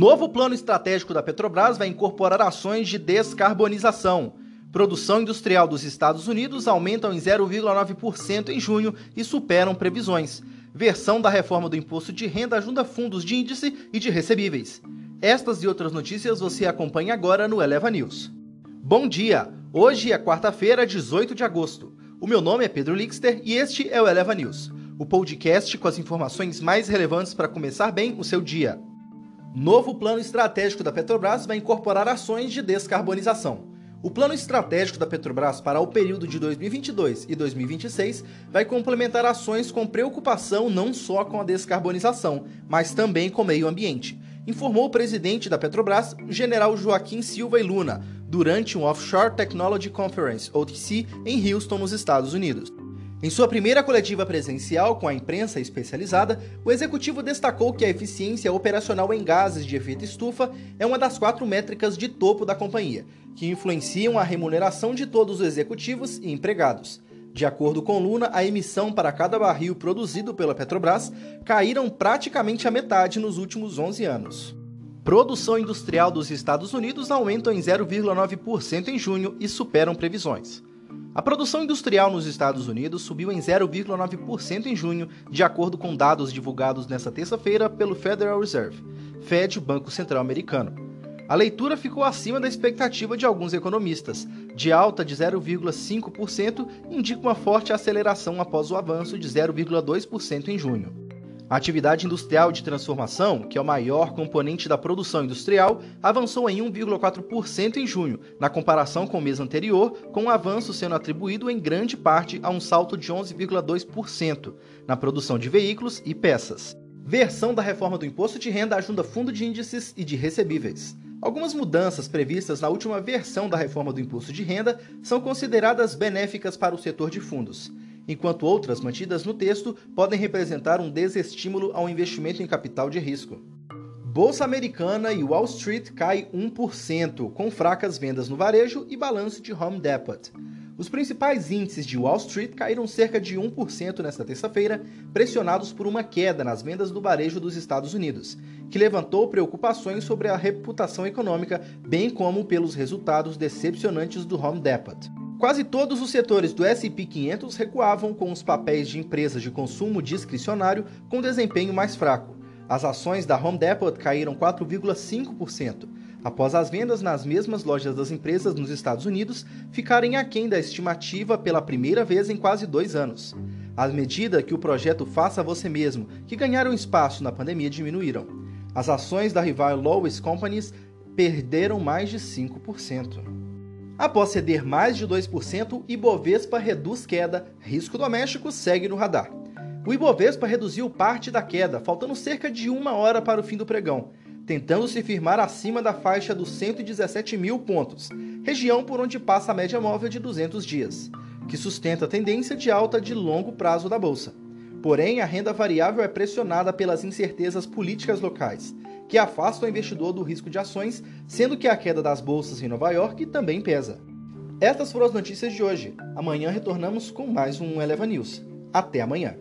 Novo plano estratégico da Petrobras vai incorporar ações de descarbonização. Produção industrial dos Estados Unidos aumentam em 0,9% em junho e superam previsões. Versão da reforma do imposto de renda ajuda fundos de índice e de recebíveis. Estas e outras notícias você acompanha agora no Eleva News. Bom dia! Hoje é quarta-feira, 18 de agosto. O meu nome é Pedro Lixter e este é o Eleva News, o podcast com as informações mais relevantes para começar bem o seu dia. Novo plano estratégico da Petrobras vai incorporar ações de descarbonização. O plano estratégico da Petrobras para o período de 2022 e 2026 vai complementar ações com preocupação não só com a descarbonização, mas também com o meio ambiente, informou o presidente da Petrobras, general Joaquim Silva e Luna, durante um Offshore Technology Conference, OTC, em Houston, nos Estados Unidos. Em sua primeira coletiva presencial com a imprensa especializada, o executivo destacou que a eficiência operacional em gases de efeito estufa é uma das quatro métricas de topo da companhia, que influenciam a remuneração de todos os executivos e empregados. De acordo com Luna, a emissão para cada barril produzido pela Petrobras caíram praticamente a metade nos últimos 11 anos. Produção industrial dos Estados Unidos aumenta em 0,9% em junho e superam previsões. A produção industrial nos Estados Unidos subiu em 0,9% em junho, de acordo com dados divulgados nesta terça-feira pelo Federal Reserve, Fed, Banco Central Americano. A leitura ficou acima da expectativa de alguns economistas. De alta de 0,5%, indica uma forte aceleração após o avanço de 0,2% em junho. A atividade industrial de transformação, que é o maior componente da produção industrial, avançou em 1,4% em junho, na comparação com o mês anterior, com o um avanço sendo atribuído em grande parte a um salto de 11,2% na produção de veículos e peças. Versão da reforma do imposto de renda ajuda fundo de índices e de recebíveis. Algumas mudanças previstas na última versão da reforma do imposto de renda são consideradas benéficas para o setor de fundos enquanto outras mantidas no texto podem representar um desestímulo ao investimento em capital de risco. Bolsa Americana e Wall Street cai 1%, com fracas vendas no varejo e balanço de Home Depot. Os principais índices de Wall Street caíram cerca de 1% nesta terça-feira, pressionados por uma queda nas vendas do varejo dos Estados Unidos, que levantou preocupações sobre a reputação econômica, bem como pelos resultados decepcionantes do Home Depot. Quase todos os setores do S&P 500 recuavam com os papéis de empresas de consumo discricionário com desempenho mais fraco. As ações da Home Depot caíram 4,5%, após as vendas nas mesmas lojas das empresas nos Estados Unidos ficarem aquém da estimativa pela primeira vez em quase dois anos. À medida que o projeto Faça Você Mesmo, que ganharam espaço na pandemia, diminuíram. As ações da rival Lois Companies perderam mais de 5%. Após ceder mais de 2%, Ibovespa reduz queda, risco doméstico segue no radar. O Ibovespa reduziu parte da queda, faltando cerca de uma hora para o fim do pregão, tentando se firmar acima da faixa dos 117 mil pontos, região por onde passa a média móvel de 200 dias, que sustenta a tendência de alta de longo prazo da bolsa. Porém, a renda variável é pressionada pelas incertezas políticas locais, que afasta o investidor do risco de ações, sendo que a queda das bolsas em Nova York também pesa. Estas foram as notícias de hoje. Amanhã retornamos com mais um Eleva News. Até amanhã.